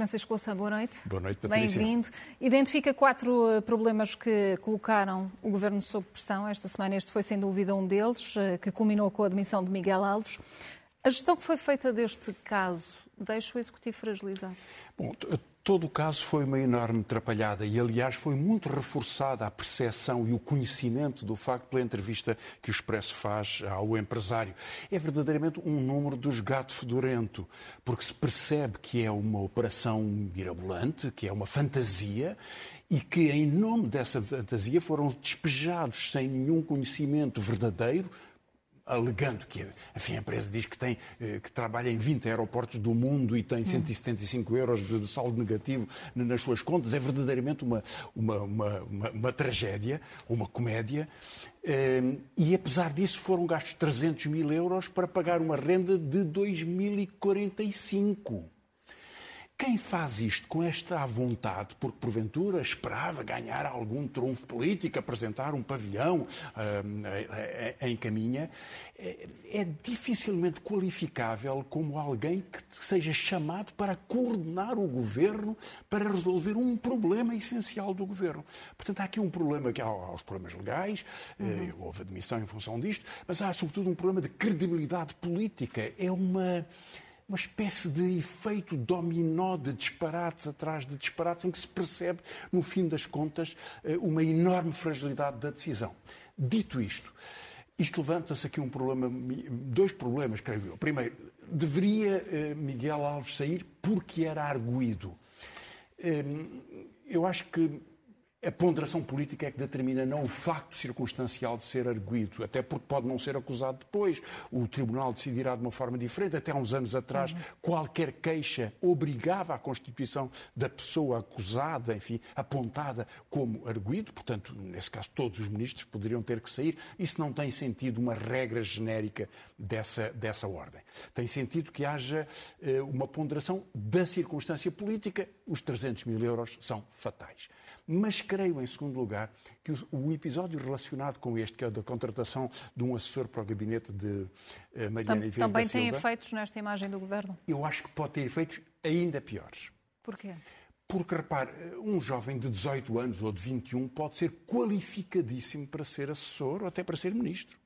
Francisco Louçã, boa noite. Boa noite, Patrícia. Bem-vindo. Identifica quatro eh, problemas que colocaram o Governo sob pressão. Esta semana este foi, sem dúvida, um deles, eh, que culminou com a admissão de Miguel Alves. A gestão que foi feita deste caso deixa o Executivo fragilizado? Bom, todo o caso foi uma enorme atrapalhada e, aliás, foi muito reforçada a percepção e o conhecimento do facto pela entrevista que o Expresso faz ao empresário. É verdadeiramente um número dos gato fedorento, porque se percebe que é uma operação mirabolante, que é uma fantasia e que, em nome dessa fantasia, foram despejados sem nenhum conhecimento verdadeiro alegando que enfim, a empresa diz que, tem, eh, que trabalha em 20 aeroportos do mundo e tem 175 euros de saldo negativo nas suas contas, é verdadeiramente uma, uma, uma, uma, uma tragédia, uma comédia. Eh, e apesar disso foram gastos 300 mil euros para pagar uma renda de 2045. Quem faz isto com esta vontade, porque porventura esperava ganhar algum trunfo político, apresentar um pavilhão uh, em caminha, é, é dificilmente qualificável como alguém que seja chamado para coordenar o governo para resolver um problema essencial do governo. Portanto, há aqui um problema que há, há os problemas legais, uhum. houve admissão em função disto, mas há sobretudo um problema de credibilidade política. É uma uma espécie de efeito dominó de disparates atrás de disparates, em que se percebe, no fim das contas, eh, uma enorme fragilidade da decisão. Dito isto, isto levanta-se aqui um problema, dois problemas, creio eu. Primeiro, deveria eh, Miguel Alves sair porque era arguído. Eh, eu acho que a ponderação política é que determina não o facto circunstancial de ser arguído, até porque pode não ser acusado depois. O tribunal decidirá de uma forma diferente. Até há uns anos atrás, qualquer queixa obrigava a constituição da pessoa acusada, enfim, apontada como arguído. Portanto, nesse caso, todos os ministros poderiam ter que sair. Isso não tem sentido uma regra genérica dessa, dessa ordem. Tem sentido que haja eh, uma ponderação da circunstância política. Os 300 mil euros são fatais. Mas creio, em segundo lugar, que o episódio relacionado com este, que é da contratação de um assessor para o gabinete de eh, Mariana Tam, Também tem efeitos nesta imagem do governo? Eu acho que pode ter efeitos ainda piores. Porquê? Porque, repare, um jovem de 18 anos ou de 21 pode ser qualificadíssimo para ser assessor ou até para ser ministro.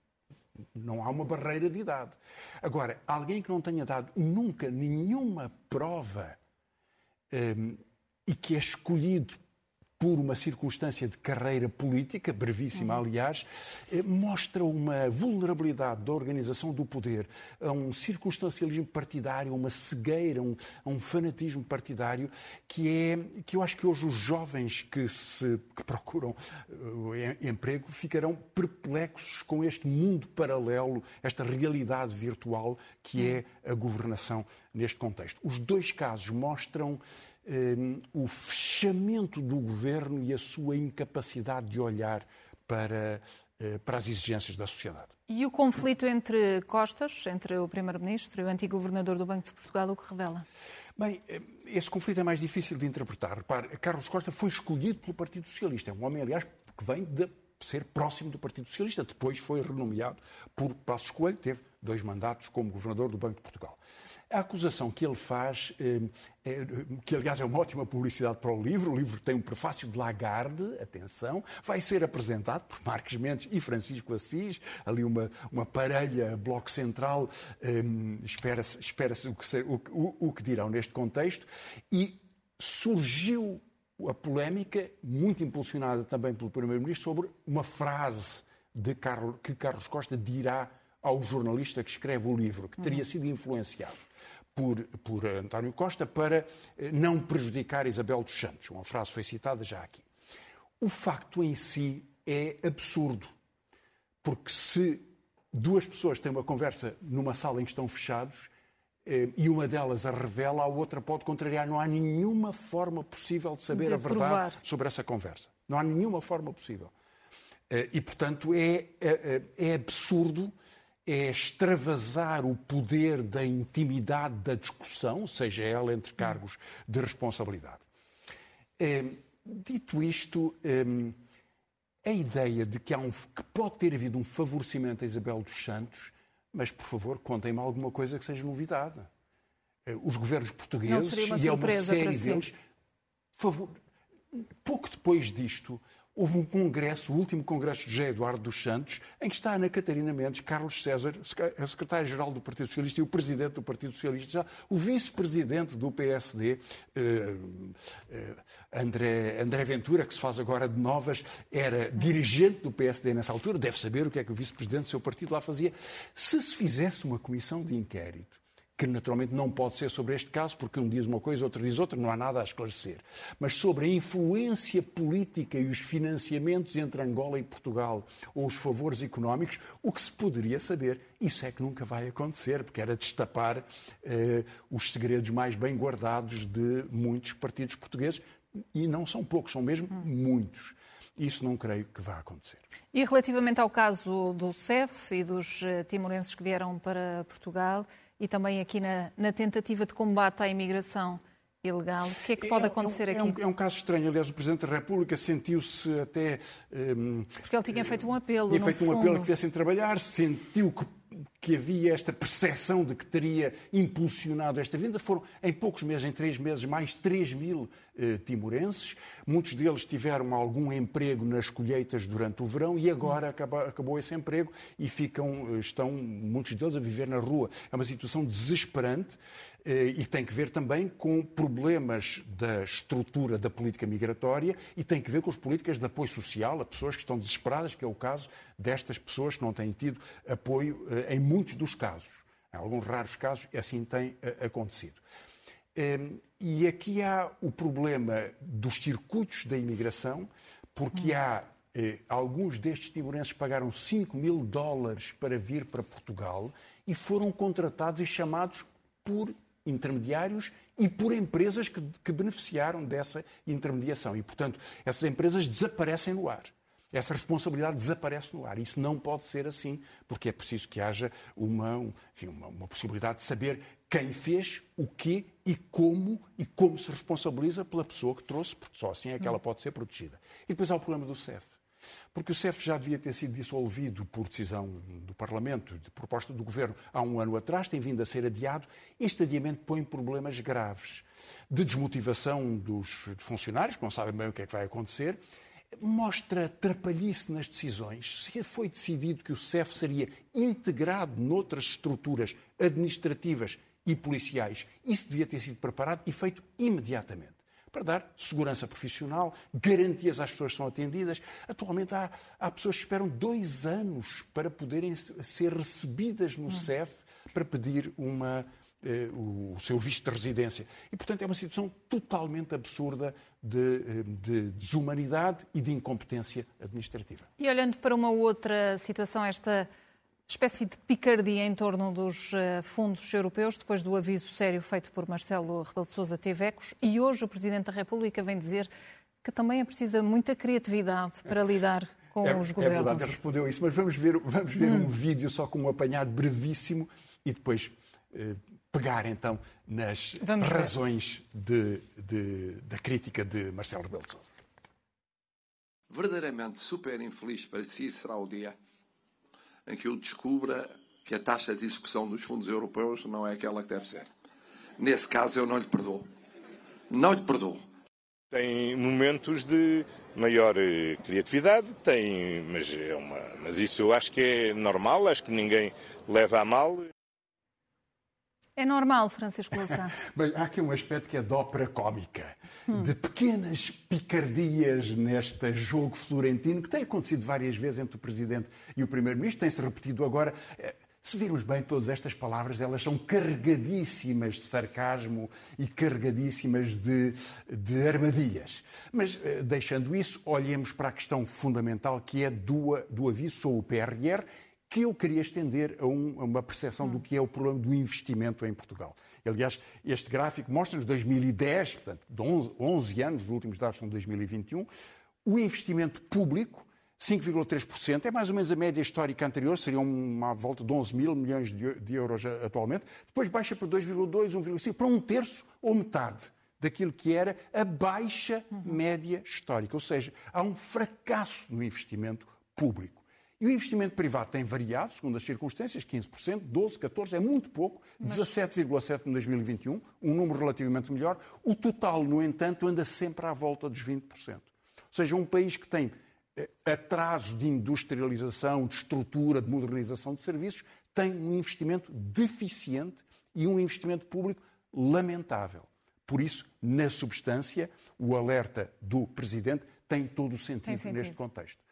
Não há uma barreira de idade. Agora, alguém que não tenha dado nunca nenhuma prova um, ehm, e que é escolhido por uma circunstância de carreira política, brevíssima uhum. aliás, eh, mostra uma vulnerabilidade da organização do poder a um circunstancialismo partidário, a uma cegueira, um, a um fanatismo partidário que é que eu acho que hoje os jovens que se que procuram uh, emprego ficarão perplexos com este mundo paralelo, esta realidade virtual que é a governação neste contexto. Os dois casos mostram Ehm, o fechamento do governo e a sua incapacidade de olhar para, eh, para as exigências da sociedade. E o conflito entre Costas, entre o Primeiro-Ministro e o antigo governador do Banco de Portugal, o que revela? Bem, eh, esse conflito é mais difícil de interpretar. Repare, Carlos Costa foi escolhido pelo Partido Socialista. É um homem, aliás, que vem de ser próximo do Partido Socialista. Depois foi renomeado por Passos Coelho, teve dois mandatos como governador do Banco de Portugal. A acusação que ele faz, eh, é, que aliás é uma ótima publicidade para o livro, o livro tem um prefácio de Lagarde, atenção, vai ser apresentado por Marcos Mendes e Francisco Assis, ali uma, uma parelha bloco central, eh, espera-se espera o, que, o, o, o que dirão neste contexto, e surgiu a polémica, muito impulsionada também pelo Primeiro-Ministro, sobre uma frase de Carlos, que Carlos Costa dirá ao jornalista que escreve o livro, que teria sido influenciado por, por António Costa para eh, não prejudicar Isabel dos Santos. Uma frase foi citada já aqui. O facto em si é absurdo, porque se duas pessoas têm uma conversa numa sala em que estão fechados e uma delas a revela, a outra pode contrariar. Não há nenhuma forma possível de saber de a verdade provar. sobre essa conversa. Não há nenhuma forma possível. Eh, e, portanto, é, é, é absurdo é extravasar o poder da intimidade da discussão, seja ela entre cargos de responsabilidade. É, dito isto, hum, a ideia de que, há um, que pode ter havido um favorecimento a Isabel dos Santos, mas, por favor, contem-me alguma coisa que seja novidade. Eh, os governos portugueses, e é uma série deles, favor, pouco depois disto, Houve um congresso, o último congresso de José Eduardo dos Santos, em que está Ana Catarina Mendes, Carlos César, a secretária-geral do Partido Socialista e o presidente do Partido Socialista, o vice-presidente do PSD, eh, eh, André, André Ventura, que se faz agora de novas, era dirigente do PSD nessa altura, deve saber o que é que o vice-presidente do seu partido lá fazia. Se se fizesse uma comissão de inquérito que naturalmente não pode ser sobre este caso, porque um diz uma coisa, outro diz outra, não há nada a esclarecer, mas sobre a influência política e os financiamentos entre Angola e Portugal, ou os favores económicos, o que se poderia saber, isso é que nunca vai acontecer, porque era destapar eh, os segredos mais bem guardados de muitos partidos portugueses, e não são poucos, são mesmo muitos. Isso não creio que vá acontecer. E relativamente ao caso do CEF e dos eh, timorenses que vieram para Portugal, e também aqui na, na tentativa de combate à imigração ilegal. O que é que pode acontecer é, é um, aqui? É um, é um, caso estranho. Aliás, o Presidente da República sentiu-se até. Um, Porque ele tinha feito um apelo. Tinha feito fundo. um apelo que viessem trabalhar, sentiu que que havia esta percepção de que teria impulsionado esta vinda. Foram, em poucos meses, em três meses, mais 3 mil eh, timorenses. Muitos deles tiveram algum emprego nas colheitas durante o verão e agora acaba, acabou esse emprego e ficam, eh, estão muitos deles a viver na rua. É uma situação desesperante. Eh, e tem que ver também com problemas da estrutura da política migratória e tem que ver com as políticas de apoio social a pessoas que estão desesperadas, que é o caso destas pessoas que não têm tido apoio eh, em muitos dos casos. Em alguns raros casos, assim tem eh, acontecido. E aqui há o problema dos circuitos da imigração, porque há alguns destes timorenses pagaram 5 mil dólares para vir para Portugal e foram contratados e chamados por intermediários e por empresas que, que, beneficiaram dessa intermediação. E, portanto, essas empresas desaparecem no ar. Essa responsabilidade desaparece no ar. Isso não pode ser assim, porque é preciso que haja uma, enfim, uma, uma possibilidade de saber quem fez, o quê e como, e como se responsabiliza pela pessoa que trouxe, porque só assim é que ela pode ser protegida. E depois há o problema do CEF. Porque o CEF já devia ter sido dissolvido por decisão do Parlamento, de proposta do Governo, há um ano atrás, tem vindo a ser adiado. Este adiamento põe problemas graves de desmotivação dos funcionários, que não sabem bem o que é que vai acontecer, mostra trapalhice nas decisões. Se foi decidido que o CEF seria integrado noutras estruturas administrativas e policiais, isso devia ter sido preparado e feito imediatamente para dar segurança profissional, garantias às pessoas que são atendidas. Atualmente há, há pessoas que esperam dois anos para poderem ser recebidas no CEF para pedir uma, eh, o seu visto de residência. E, portanto, é uma situação totalmente absurda de, eh, de, desumanidade e de incompetência administrativa. E olhando para uma outra situação, esta espécie de picardia em torno dos eh, fundos europeus, depois do aviso sério feito por Marcelo Rebelo de Sousa teve ecos, e hoje o Presidente da República vem dizer que também é precisa muita criatividade para lidar com é, os governos. É verdade, ele respondeu isso, mas vamos ver, vamos ver hum. um vídeo só com um apanhado brevíssimo e depois eh, pegar então nas vamos razões de, de, da crítica de Marcelo Rebelo de Sousa. Verdadeiramente super infeliz para si será o dia em que eu descubra que a taxa de execução dos fundos europeus não é aquela que deve ser. Nesse caso, eu não lhe perdoo. Não lhe perdoo. Tem momentos de maior eh, criatividade, tem, mas, é uma, mas isso eu acho que é normal, acho que ninguém leva a mal. É normal, Francisco Louçã. Bem, há aqui um aspecto que é de ópera cómica. De pequenas picardias neste jogo florentino, que tem acontecido várias vezes entre o Presidente e o Primeiro-Ministro, tem-se repetido agora. Eh, se virmos bem todas estas palavras, elas são carregadíssimas de sarcasmo e carregadíssimas de, de armadilhas. Mas, eh, deixando isso, olhemos para a questão fundamental que é do, do aviso sobre o PRR que eu queria estender a, um, a uma percepção do que é o problema do investimento em Portugal. Aliás, este gráfico mostra-nos 2010, portanto, de 11, 11 anos, os últimos dados são de 2021, o investimento público 5,3%, é mais ou menos a média histórica anterior, seria uma volta de 11 mil milhões de, de euros atualmente. Depois baixa para 2,2%, 1,5%, para um terço ou metade daquilo que era a baixa média histórica. Ou seja, há um fracasso no investimento público. E o investimento privado tem variado, segundo as circunstâncias, 15%, 12%, 14%, é muito pouco, 17,7% em 2021, um número relativamente melhor. O total, no entanto, anda sempre à volta dos 20%. Ou seja, um país que tem eh, atraso de industrialização, de estrutura, de modernização de serviços, tem um investimento deficiente e um investimento público lamentável. Por isso, na substância, o alerta do Presidente tem todo o sentido, sentido. neste contexto.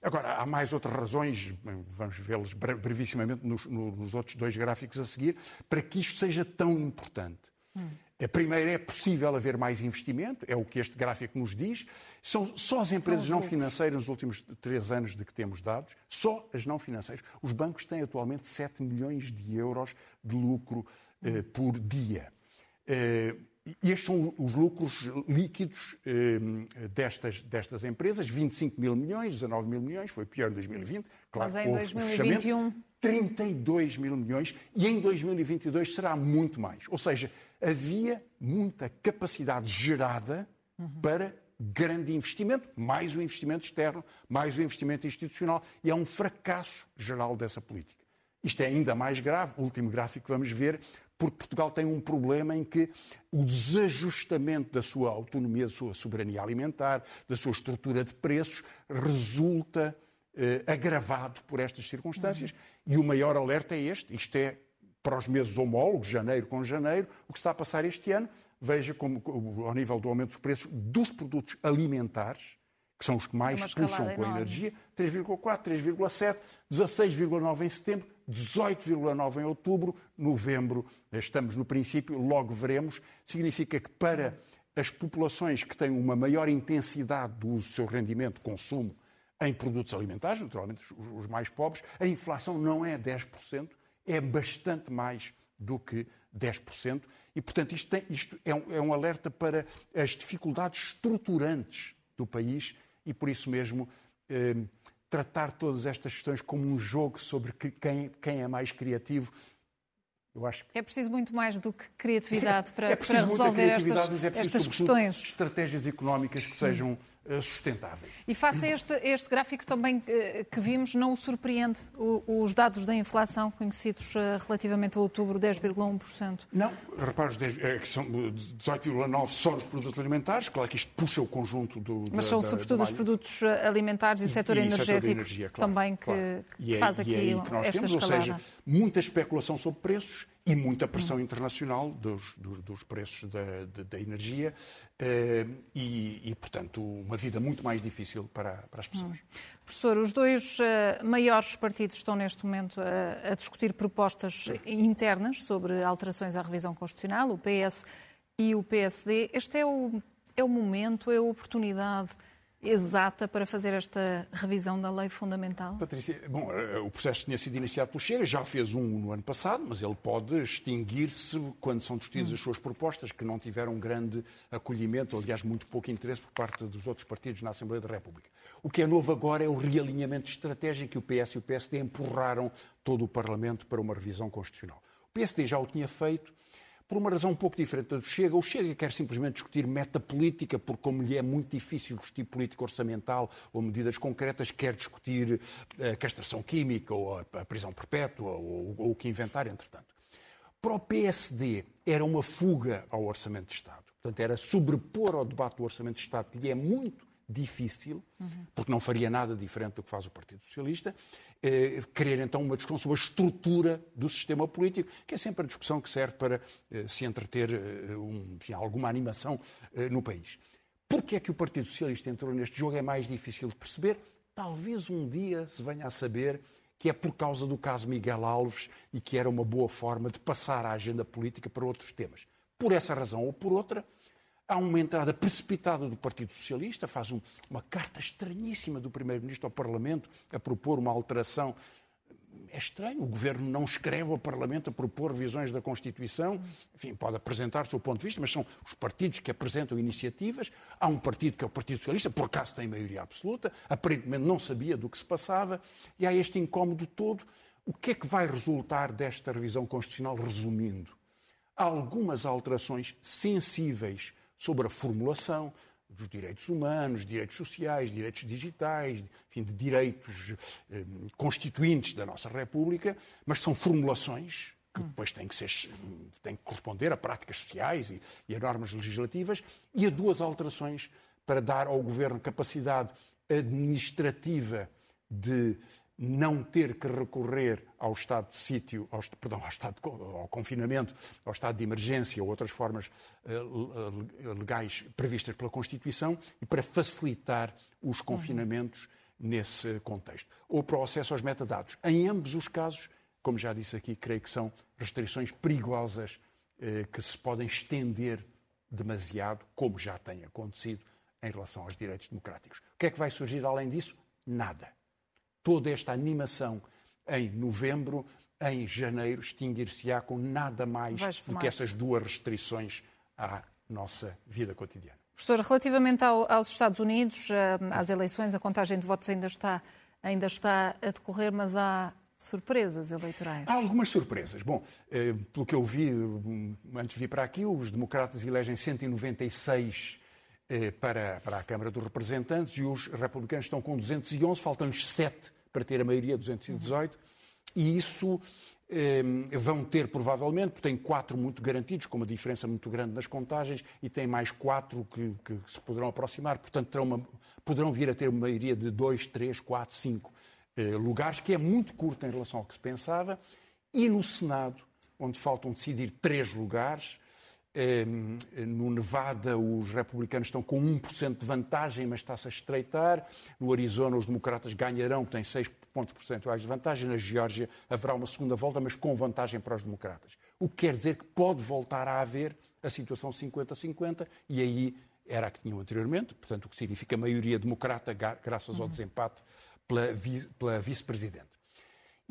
Agora, há mais outras razões, vamos vê-las brevissimamente nos, nos, outros dois gráficos a seguir, para que isto seja tão importante. Hum. A primeira é possível haver mais investimento, é o que este gráfico nos diz. São só as empresas não financeiras nos últimos três anos de que temos dados, só as não financeiras. Os bancos têm atualmente 7 milhões de euros de lucro eh, por dia. Eh, estes são os lucros líquidos eh, destas, destas empresas, 25 mil milhões, 19 mil milhões, foi pior em 2020. Claro, Mas em 2021... 32 mil milhões e em 2022 será muito mais. Ou seja, havia muita capacidade gerada uhum. para grande investimento, mais o investimento externo, mais o investimento institucional, e é um fracasso geral dessa política. Isto é ainda mais grave, o último gráfico que vamos ver, porque Portugal tem um problema em que o desajustamento da sua autonomia, da sua soberania alimentar, da sua estrutura de preços, resulta eh, agravado por estas circunstâncias. Uhum. E o maior alerta é este: isto é para os meses homólogos, janeiro com janeiro, o que está a passar este ano. Veja como, ao nível do aumento dos preços dos produtos alimentares, que são os que mais puxam com a energia, 3,4, 3,7, 16,9 em setembro, 18,9 em outubro, novembro, estamos no princípio, logo veremos. Significa que para as populações que têm uma maior intensidade do uso do seu rendimento, consumo em produtos alimentares, naturalmente os mais pobres, a inflação não é 10%, é bastante mais do que 10%. E, portanto, isto, tem, isto é, um, é um alerta para as dificuldades estruturantes do país e, por isso mesmo, eh, tratar todas estas questões como um jogo sobre quem, quem é mais criativo. Eu acho que... É preciso muito mais do que criatividade para, é para resolver estas, é estas questões. Estratégias económicas que sejam sustentáveis. E face a este, este gráfico também que, eh, que vimos, não o surpreende os dados da inflação conhecidos eh, relativamente a outubro, 10,1%? Não, repare, que são 18,9% só nos produtos alimentares, claro que isto puxa o conjunto do... Mas são da, sobretudo da os produtos alimentares e o setor e, energético setor energia, claro, também que, claro. que faz é, aqui é que nós esta temos, escalada. Ou seja, muita especulação sobre preços e muita pressão internacional dos, dos, dos preços da, da energia eh, e, e, portanto, uma vida muito mais difícil para, para as pessoas. Hum. Professor, os dois uh, maiores partidos estão neste momento a, a discutir propostas internas sobre alterações à revisão constitucional, o PS e o PSD. Este é o, é o momento, é a oportunidade exata para fazer esta revisão da lei fundamental? Patrícia, bom, eh, o processo tinha sido iniciado pelo Chega, já fez um no ano passado, mas ele pode extinguir-se quando são discutidas hum. as suas propostas, que não tiveram grande acolhimento, ou, aliás, muito pouco interesse por parte dos outros partidos na Assembleia da República. O que é novo agora é o realinhamento estratégico que o PS e o PSD empurraram todo o Parlamento para uma revisão constitucional. O PSD já o tinha feito, por uma razão um pouco diferente do Chega. O Chega quer simplesmente discutir metapolítica, porque, como lhe é muito difícil discutir política orçamental ou medidas concretas, quer discutir a eh, castração química ou a prisão perpétua ou, ou o que inventar, entretanto. Para o PSD, era uma fuga ao Orçamento de Estado. Portanto, era sobrepor ao debate do Orçamento de Estado, que lhe é muito difícil, porque não faria nada diferente do que faz o Partido Socialista, eh, querer então uma discussão sobre a estrutura do sistema político, que é sempre a discussão que serve para eh, se entreter eh, um, enfim, alguma animação eh, no país. Porquê é que o Partido Socialista entrou neste jogo é mais difícil de perceber. Talvez um dia se venha a saber que é por causa do caso Miguel Alves e que era uma boa forma de passar a agenda política para outros temas. Por essa razão ou por outra, Há uma entrada precipitada do Partido Socialista, faz um, uma carta estranhíssima do Primeiro-Ministro ao Parlamento a propor uma alteração. É estranho, o Governo não escreve ao Parlamento a propor revisões da Constituição, enfim, pode apresentar o seu ponto de vista, mas são os partidos que apresentam iniciativas. Há um partido que é o Partido Socialista, por acaso tem maioria absoluta, aparentemente não sabia do que se passava, e há este incómodo todo. O que é que vai resultar desta revisão constitucional, resumindo? Há algumas alterações sensíveis sobre a formulação dos direitos humanos, direitos sociais, direitos digitais, enfim, de direitos eh, constituintes da nossa República, mas são formulações que depois têm que, ser, têm que corresponder a práticas sociais e, e a normas legislativas, e a duas alterações para dar ao Governo capacidade administrativa de não ter que recorrer ao estado de sítio, ao, perdão, ao, estado de, ao confinamento, ao estado de emergência ou outras formas uh, legais previstas pela Constituição e para facilitar os confinamentos uhum. nesse contexto. Ou para o acesso aos metadados. Em ambos os casos, como já disse aqui, creio que são restrições perigosas uh, que se podem estender demasiado, como já tem acontecido em relação aos direitos democráticos. O que é que vai surgir além disso? Nada toda esta animação em novembro, em janeiro, extinguir-se-á com nada mais do que essas duas restrições à nossa vida cotidiana. Professor, relativamente ao, aos Estados Unidos, eh, às eleições, a contagem de votos ainda está, ainda está a decorrer, mas há surpresas eleitorais. Há algumas surpresas. Bom, eh, pelo que eu vi antes de vir para aqui, os democratas elegem 196 eh, para, para a Câmara dos Representantes e os republicanos estão com 211, faltam-lhes 7 para ter a maioria, 218, e isso eh, vão ter provavelmente, porque tem quatro muito garantidos, com uma diferença muito grande nas contagens, e tem mais quatro que, que se poderão aproximar, portanto uma, poderão vir a ter uma maioria de 2, 3, 4, 5 lugares, que é muito curta em relação ao que se pensava, e no Senado, onde faltam decidir três lugares, no Nevada, os republicanos estão com 1% de vantagem, mas está-se a estreitar. No Arizona, os democratas ganharão, têm 6 pontos percentuais de vantagem. Na Geórgia, haverá uma segunda volta, mas com vantagem para os democratas. O que quer dizer que pode voltar a haver a situação 50-50, e aí era a que tinham anteriormente, portanto, o que significa maioria democrata, graças ao desempate pela vice-presidente.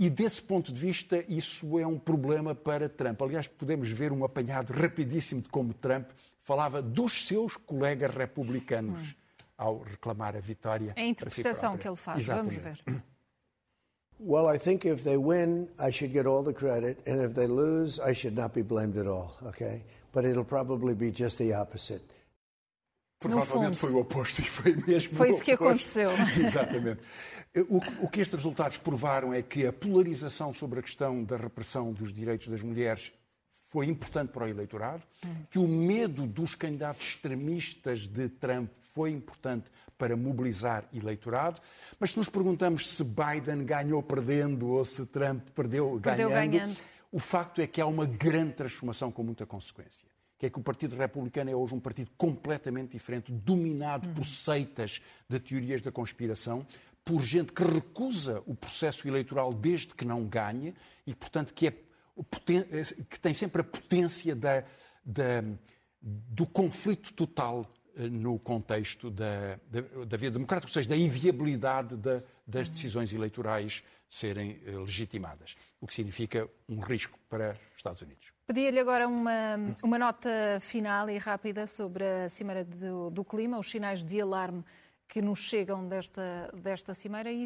E desse ponto de vista, isso é um problema para Trump. Aliás, podemos ver um apanhado rapidíssimo de como Trump falava dos seus colegas republicanos ao reclamar a vitória. É a interpretação si que ele faz. Exatamente. Vamos ver. Well, I think if they win, I should get all the credit, and if they lose, I should not be blamed at all, okay? But it'll probably be just the opposite. Provavelmente foi o oposto e foi mesmo. Foi isso que aconteceu. Exatamente. O, que estes resultados provaram é que a polarização sobre a questão da repressão dos direitos das mulheres foi importante para o eleitorado, que o medo dos candidatos extremistas de Trump foi importante para mobilizar eleitorado, mas se nos perguntamos se Biden ganhou perdendo ou se Trump perdeu, perdeu ganhando, ganhando, o facto é que há uma grande transformação com muita consequência que é que o Partido Republicano é hoje um partido completamente diferente, dominado por seitas de teorias da conspiração, por gente que recusa o processo eleitoral desde que não ganhe e, portanto, que, é, que tem sempre a potência da, da, do conflito total eh, no contexto da, da, vida democrática, ou seja, da inviabilidade da, das decisões eleitorais serem eh, legitimadas, o que significa um risco para os Estados Unidos. Pedia-lhe agora uma, uma nota final e rápida sobre a Cimeira do, do Clima, os sinais de alarme que nos chegam desta, desta cimeira e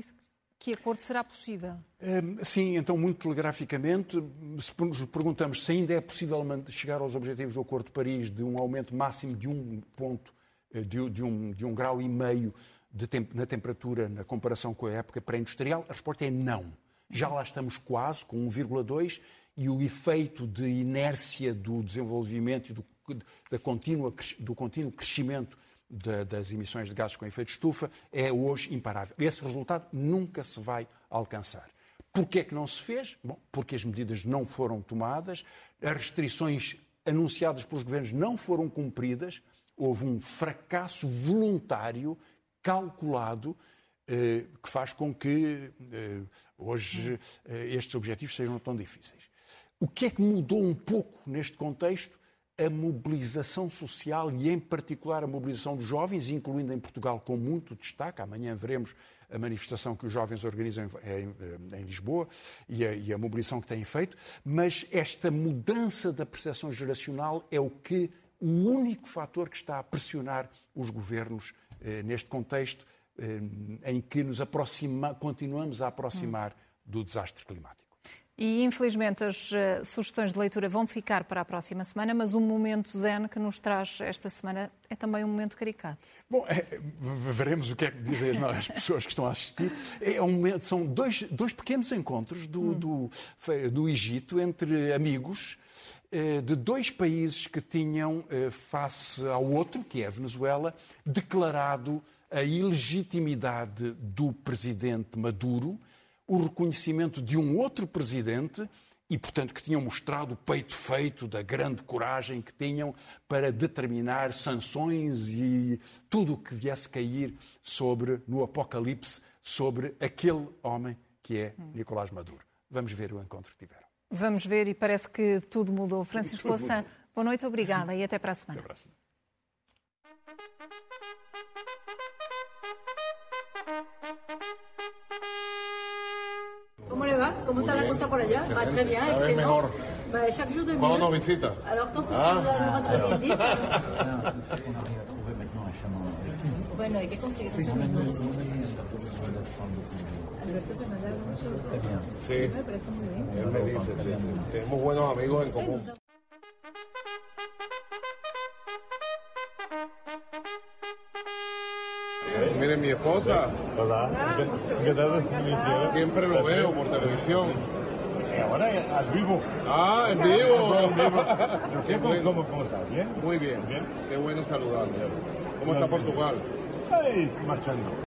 que acordo será possível? Hum, sim, então, muito telegraficamente, se nos perguntamos se ainda é possível chegar aos objetivos do Acordo de Paris de um aumento máximo de um ponto, eh, de, de um, de um grau e meio de na temperatura na comparação com a época pré-industrial, a resposta é não. Já lá estamos quase, com 1,2, e o efeito de inércia do desenvolvimento e do, da contínua, do contínuo crescimento das emissões de gases com efeito de estufa é hoje imparável. Esse resultado nunca se vai alcançar. Porquê é que não se fez? Bom, porque as medidas não foram tomadas, as restrições anunciadas pelos governos não foram cumpridas, houve um fracasso voluntário, calculado, eh, que faz com que eh, hoje eh, estes objetivos sejam tão difíceis. O que é que mudou um pouco neste contexto? a mobilização social e, em particular, a mobilização dos jovens, incluindo em Portugal com muito destaque. Amanhã veremos a manifestação que os jovens organizam em, em Lisboa e a, e a, mobilização que têm feito. Mas esta mudança da percepção geracional é o que o único fator que está a pressionar os governos eh, neste contexto eh, em que nos aproxima, continuamos a aproximar do desastre climático. E infelizmente as uh, sugestões de leitura vão ficar para a próxima semana, mas o momento zen que nos traz esta semana é também um momento caricato. Bom, é, veremos o que é que dizem as, as, pessoas que estão a assistir. É um momento, são dois, dois pequenos encontros do, hum. do, do Egito entre amigos eh, de dois países que tinham, eh, face ao outro, que é a Venezuela, declarado a ilegitimidade do presidente Maduro o reconhecimento de um outro presidente e, portanto, que tinham mostrado o peito feito da grande coragem que tinham para determinar sanções e tudo o que viesse cair sobre, no apocalipse, sobre aquele homem que é Nicolás Maduro. Vamos ver o encontro que tiveram. Vamos ver e parece que tudo mudou. Francisco Louçã, boa noite, obrigada e até para a semana. Até para a semana. ¿Cómo le va? ¿Cómo está la cosa por allá? Va très bien, excellent. Bah, chaque jour de mieux. Cuando nos visita. Alors, quand est-ce que vous allez nous rendre visite Bueno, ¿y qué consigue? Alberto Fernández habla mucho de Sí. Me parece muy bien. Él me dice, sí, sí. Tenemos buenos amigos en común. Miren, mi esposa. Hola. ¿Qué tal? Siempre lo veo por televisión. Y ahora al vivo. Ah, en vivo. Qué ¿Cómo, bueno. cómo, cómo está? ¿Bien? Muy bien. Bien. Qué bueno saludarle. ¿Cómo está Portugal? Ay, marchando.